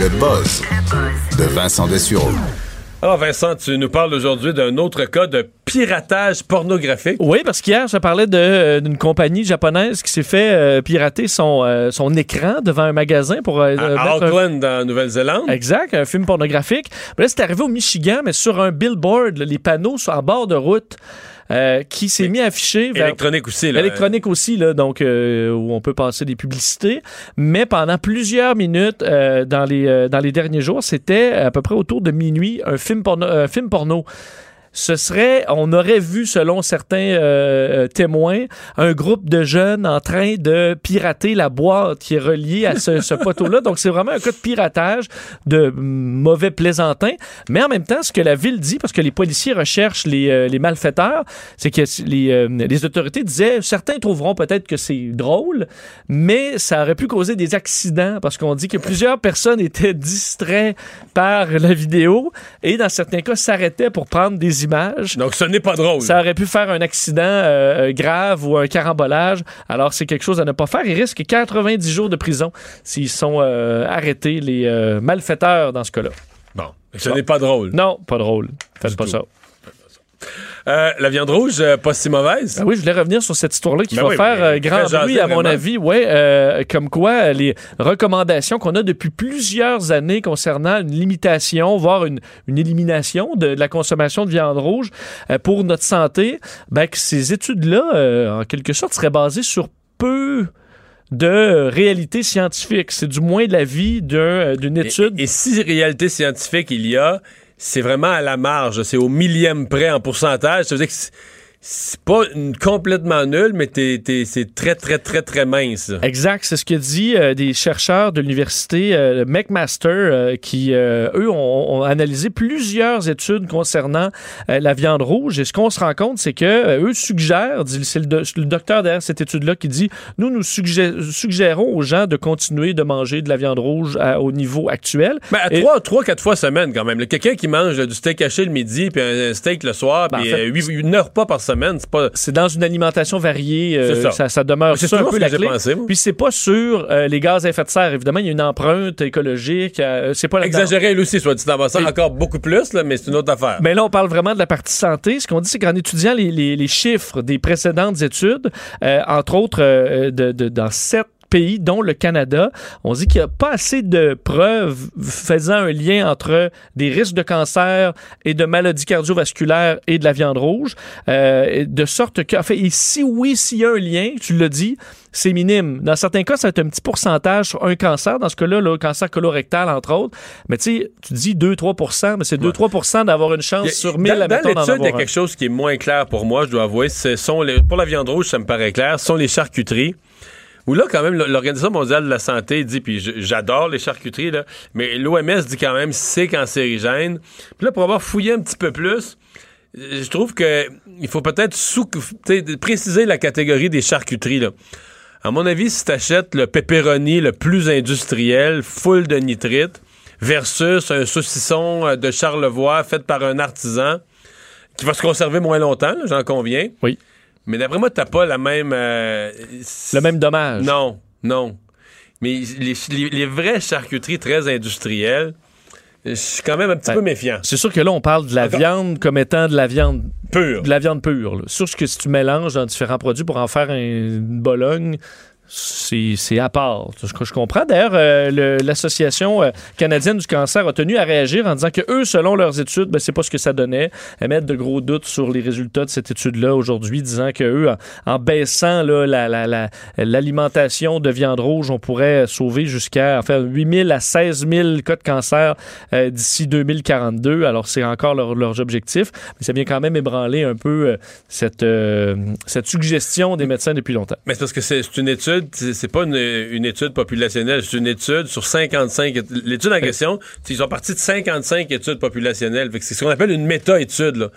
Le buzz de Vincent Dessureau. Alors Vincent, tu nous parles aujourd'hui d'un autre cas de piratage pornographique. Oui, parce qu'hier, je parlais euh, d'une compagnie japonaise qui s'est fait euh, pirater son, euh, son écran devant un magasin pour... À un- Auckland, en Nouvelle-Zélande. Exact, un film pornographique. Mais là, c'est arrivé au Michigan, mais sur un billboard, là, les panneaux sur, en bord de route, euh, qui s'est mis à afficher vers... Électronique aussi. Là. Électronique aussi, là, donc euh, où on peut passer des publicités. Mais pendant plusieurs minutes euh, dans, les, euh, dans les derniers jours, c'était à peu près autour de minuit un film porno. un film porno. Ce serait, on aurait vu, selon certains euh, euh, témoins, un groupe de jeunes en train de pirater la boîte qui est reliée à ce, ce poteau-là. Donc, c'est vraiment un cas de piratage, de mauvais plaisantin. Mais en même temps, ce que la ville dit, parce que les policiers recherchent les, euh, les malfaiteurs, c'est que les, euh, les autorités disaient, certains trouveront peut-être que c'est drôle, mais ça aurait pu causer des accidents parce qu'on dit que plusieurs personnes étaient distraits par la vidéo et dans certains cas s'arrêtaient pour prendre des images. Donc ce n'est pas drôle. Ça aurait pu faire un accident euh, grave ou un carambolage. Alors, c'est quelque chose à ne pas faire. Ils risquent 90 jours de prison s'ils sont euh, arrêtés, les euh, malfaiteurs, dans ce cas-là. Bon, ce n'est pas drôle. Non, pas drôle. Faites pas tout. ça. Euh, la viande rouge, euh, pas si mauvaise. Ah oui, je voulais revenir sur cette histoire-là qui Ben va oui, faire euh, grand bruit, à mon avis. Ouais, comme quoi, les recommandations qu'on a depuis plusieurs années concernant une limitation, voire une, une élimination de, de la consommation de viande rouge pour notre santé, ben, que ces études-là, en quelque sorte, seraient basées sur peu de réalité scientifique. C'est du moins l'avis d'un- d'une étude. Et, et si réalité scientifique il y a, c'est vraiment à la marge. C'est au millième près en pourcentage. Ça veut dire que c'est- pas une- complètement nul, mais t'es- t'es- c'est très, très, très, très mince. Exact, c'est ce que dit euh, des chercheurs de l'université euh, McMaster euh, qui, eux, ont, ont analysé plusieurs études concernant la viande rouge. Et ce qu'on se rend compte, c'est que eux suggèrent, c'est le, do- le docteur derrière cette étude-là qui dit, nous, nous suggé- suggérons aux gens de continuer de manger de la viande rouge à- au niveau actuel. Mais à trois, trois, quatre fois semaine quand même. Quelqu'un qui mange du steak haché le midi, puis un, steak le soir, Ben, en puis fait- huit- neuf repas par semaine, c'est pas... C'est dans une alimentation variée, euh, ça. ça. Ça, demeure C'est ça un peu ce la clé. pensé, moi. Puis c'est pas sur euh, les gaz à effet de serre, évidemment, il y a une empreinte écologique, euh, c'est pas. Exagéré, lui aussi, soit dit en passant, encore beaucoup plus, là, mais c'est une autre affaire. Mais là, on parle vraiment de la partie santé. Ce qu'on dit, c'est qu'en étudiant les, les- les chiffres des précédentes études, entre autres de, de- dans sept pays, dont le Canada, on dit qu'il n'y a pas assez de preuves faisant un lien entre des risques de cancer et de maladies cardiovasculaires et de la viande rouge, euh, de sorte que, en fait, et si oui, s'il y a un lien, tu l'as dit, c'est minime. Dans certains cas, ça va être un petit pourcentage sur un cancer. Dans ce cas-là, le cancer colorectal, entre autres. Mais tu sais, tu dis 2-3 mais c'est 2-3 d'avoir une chance a- sur 1000 dans, dans l'étude, il y a quelque chose qui est moins clair pour moi, je dois avouer. Ce sont les, pour la viande rouge, ça me paraît clair, ce sont les charcuteries. Où là, quand même, l'Organisation mondiale de la santé dit, puis j'adore les charcuteries, là, mais l'OMS dit quand même c'est cancérigène. Puis là, pour avoir fouillé un petit peu plus, je trouve que il faut peut-être préciser la catégorie des charcuteries. Là. À mon avis, si tu achètes le pepperoni le plus industriel, full de nitrite, versus un saucisson euh, de Charlevoix fait par un artisan, qui va se conserver moins longtemps, j'en conviens. Oui. Mais d'après moi, t'as pas la même... euh, Le même dommage. Non, non. Mais les, les- les vraies charcuteries très industrielles, je suis quand même un petit Ouais. peu méfiant. C'est sûr que là, on parle de la Encore- viande comme étant de la viande Pur. de la viande pure. là. Sûr que si tu mélanges dans différents produits pour en faire un- une bologne, c'est à part. Je, je comprends. D'ailleurs, euh, l'Association euh, canadienne du cancer a tenu à réagir en disant que eux, selon leurs études, ben, c'est pas ce que ça donnait. Elles mettent de gros doutes sur les résultats de cette étude-là aujourd'hui, disant que eux, en, baissant là, la- la- l'alimentation de viande rouge, on pourrait sauver jusqu'à enfin, 8 000 à 16 000 cas de cancer euh, d'ici 2042. Alors, c'est encore leur, leurs objectifs, mais ça vient quand même ébranler un peu cette, cette suggestion des médecins depuis longtemps. Mais c'est parce que c'est une étude, c'est c'est pas une, une étude populationnelle, c'est une étude sur 55. étu- L'étude en question, ils sont partis de 55 études populationnelles. C'est ce qu'on appelle une méta-étude.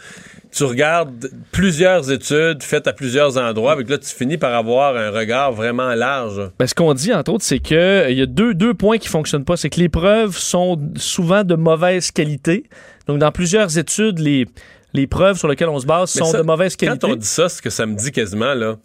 Tu regardes plusieurs études faites à plusieurs endroits, avec là, tu finis par avoir un regard vraiment large. Ben, ce qu'on dit, entre autres, c'est que il y a deux, deux points qui fonctionnent pas. C'est que les preuves sont souvent de mauvaise qualité. Donc, dans plusieurs études, les, les preuves sur lesquelles on se base Mais sont ça, de mauvaise qualité. Quand on dit ça, ce que ça me dit quasiment, là,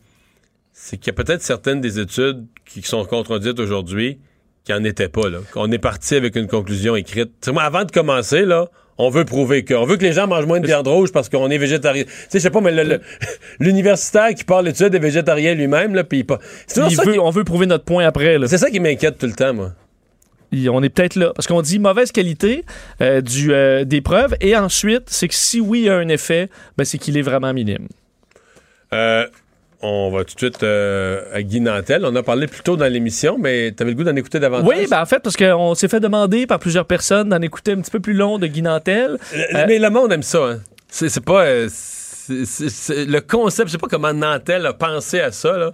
c'est qu'il y a peut-être certaines des études qui sont contredites aujourd'hui qu'il n'y en était pas, là. Qu'on est parti avec une conclusion écrite. Moi, avant de commencer, là, on veut prouver que, on veut que les gens mangent moins de viande rouge parce qu'on est végétarien. Tu sais, je sais pas, mais l'universitaire qui parle d'études des végétariens lui-même, là, puis pas. Veut- qui- on veut prouver notre point après. c'est ça qui m'inquiète tout le temps, moi. On est peut-être là. Parce qu'on dit mauvaise qualité euh, du, euh, des preuves. Et ensuite, c'est que si oui, il y a un effet, ben, c'est qu'il est vraiment minime. Euh, on va tout de suite euh, à Guy Nantel. On a parlé plus tôt dans l'émission, mais t'avais le goût d'en écouter davantage? Oui, ben en fait, parce qu'on s'est fait demander par plusieurs personnes d'en écouter un petit peu plus long de Guy Nantel. Le- Euh, Mais le monde aime ça. Hein. C'est pas. euh, le concept, je sais pas comment Nantel a pensé à ça, là,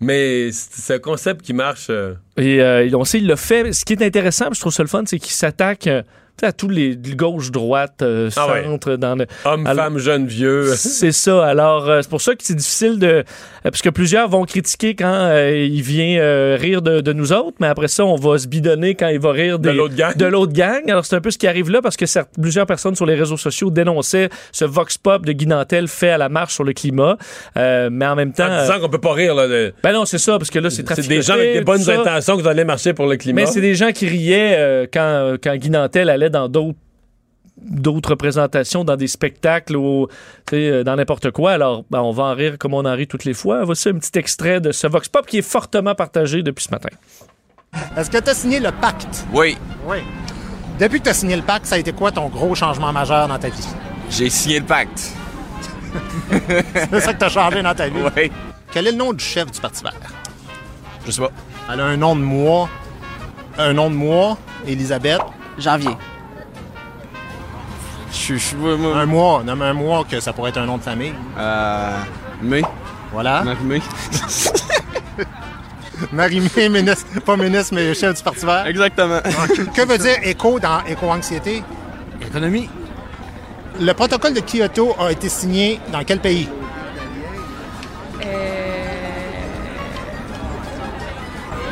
mais c'est un concept qui marche. euh, Et euh, on sait, il l'a fait. Ce qui est intéressant, je trouve ça le fun, c'est qu'il s'attaque euh, tu à tous les gauche-droite, euh, Ah ouais. centre, dans le. homme, Alors- femme, jeune, vieux. C'est ça. Alors, euh, c'est pour ça que c'est difficile de. euh, parce que plusieurs vont critiquer quand euh, il vient rire de, de nous autres, mais après ça, on va se bidonner quand il va rire De l'autre gang. de l'autre gang. Alors, c'est un peu ce qui arrive là parce que certes, plusieurs personnes sur les réseaux sociaux dénonçaient ce vox pop de Guy Nantel fait à la marche sur le climat. Mais en même temps. en disant qu'on peut pas rire. Là, de- ben non, c'est ça, parce que là, c'est c'est traficoté, des gens avec des bonnes intentions qui allaient marcher pour le climat. Mais c'est des gens qui riaient quand, quand Guy Nantel allait dans d'autres d'autres représentations dans des spectacles ou euh, dans n'importe quoi. Alors, ben, on va en rire comme on en rit toutes les fois. Voici un petit extrait de ce Vox Pop qui est fortement partagé depuis ce matin. Est-ce que tu as signé le pacte? Oui, Oui. Depuis que tu as signé le pacte, ça a été quoi ton gros changement majeur dans ta vie? j'ai signé le pacte. C'est ça que tu as changé dans ta vie? Oui. Quel est le nom du chef du Parti vert? Je sais pas. Elle a un nom de mois. Un nom de mois, Elisabeth. Janvier. Je suis. Un mois. Nomme un mois que ça pourrait être un nom de famille. Euh. Mai. Voilà. Marie-Mai. Marie-Mé, ministre, pas ministre, mais chef du Parti vert. Exactement. que veut dire éco dans éco-anxiété? Économie. Le protocole de Kyoto a été signé dans quel pays?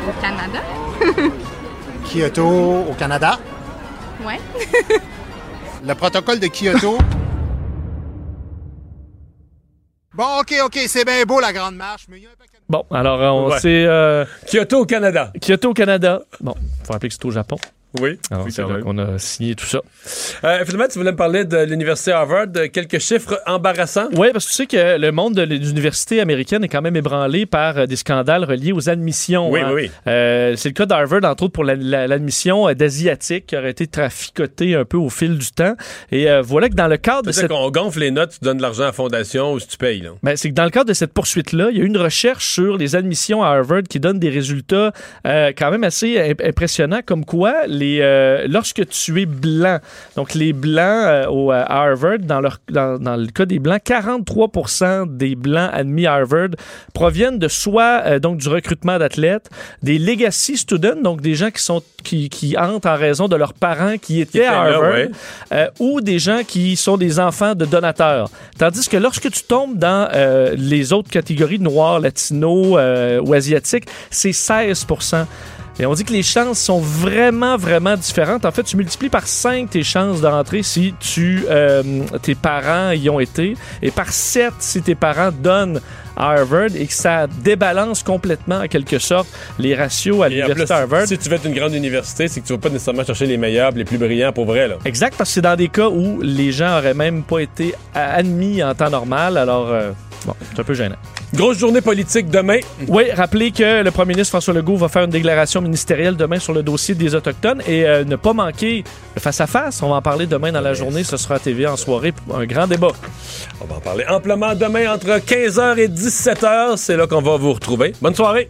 Au Canada? Kyoto au Canada. Ouais. Le protocole de Kyoto. Bon, OK, OK, c'est bien beau la grande marche, mais il y a un paquet de... Bon, alors, on Ouais. sait euh, Kyoto au Canada. Kyoto au Canada. Bon, faut rappeler que c'est au Japon. Oui. Alors, Oui, là qu'on a signé tout ça. Euh, finalement, tu voulais me parler de l'Université Harvard, quelques chiffres embarrassants. Oui, parce que tu sais que le monde de l'université américaine est quand même ébranlé par euh, des scandales reliés aux admissions. Oui, hein. oui. Euh, c'est le cas d'Harvard, entre autres, pour la- la- l'admission euh, d'Asiatiques qui aurait été traficotée un peu au fil du temps. Et euh, voilà que dans le cadre de C'est cette... qu'on gonfle les notes, tu donnes de l'argent à la fondation ou si tu payes. Là. Ben, c'est que dans le cadre de cette poursuite-là, il y a eu une recherche sur les admissions à Harvard qui donne des résultats quand même assez imp- impressionnants, comme quoi les euh, lorsque tu es blanc, donc les blancs euh, au, à Harvard, dans, leur, dans, dans le cas des blancs, 43% des blancs admis à Harvard proviennent de soit euh, donc du recrutement d'athlètes, des legacy students, donc des gens qui sont qui, qui entrent en raison de leurs parents qui étaient à là, Harvard, ouais. euh, ou des gens qui sont des enfants de donateurs. Tandis que lorsque tu tombes dans euh, les autres catégories noirs, latinos euh, ou asiatiques, c'est 16 et on dit que les chances sont vraiment, vraiment différentes. En fait, tu multiplies par 5 tes chances d'entrer si tu, euh, tes parents y ont été, et par 7 si tes parents donnent à Harvard, et que ça débalance complètement, en quelque sorte, les ratios à l'université Harvard. si tu veux être une grande université, c'est que tu vas pas nécessairement chercher les meilleurs, les plus brillants pour vrai. Là. Exact, parce que c'est dans des cas où les gens auraient même pas été admis en temps normal. Alors, euh, bon, c'est un peu gênant. Grosse journée politique demain. Oui, rappelez que le premier ministre François Legault va faire une déclaration ministérielle demain sur le dossier des Autochtones et euh, ne pas manquer le face-à-face. On va en parler demain dans la journée. Ce sera à TV en soirée pour un grand débat. On va en parler amplement demain entre 15h et 17h. C'est là qu'on va vous retrouver. Bonne soirée.